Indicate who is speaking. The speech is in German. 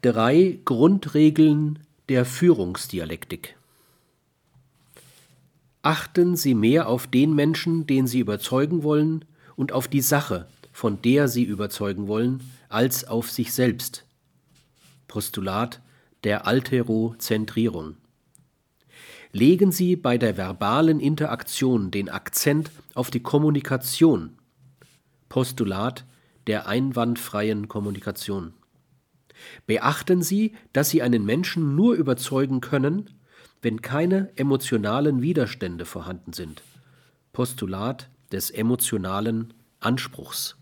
Speaker 1: Drei Grundregeln der Führungsdialektik. Achten Sie mehr auf den Menschen, den Sie überzeugen wollen, und auf die Sache, von der Sie überzeugen wollen, als auf sich selbst. Postulat der Alterozentrierung. Legen Sie bei der verbalen Interaktion den Akzent auf die Kommunikation. Postulat der einwandfreien Kommunikation. Beachten Sie, dass Sie einen Menschen nur überzeugen können, wenn keine emotionalen Widerstände vorhanden sind. Postulat des emotionalen Anspruchs.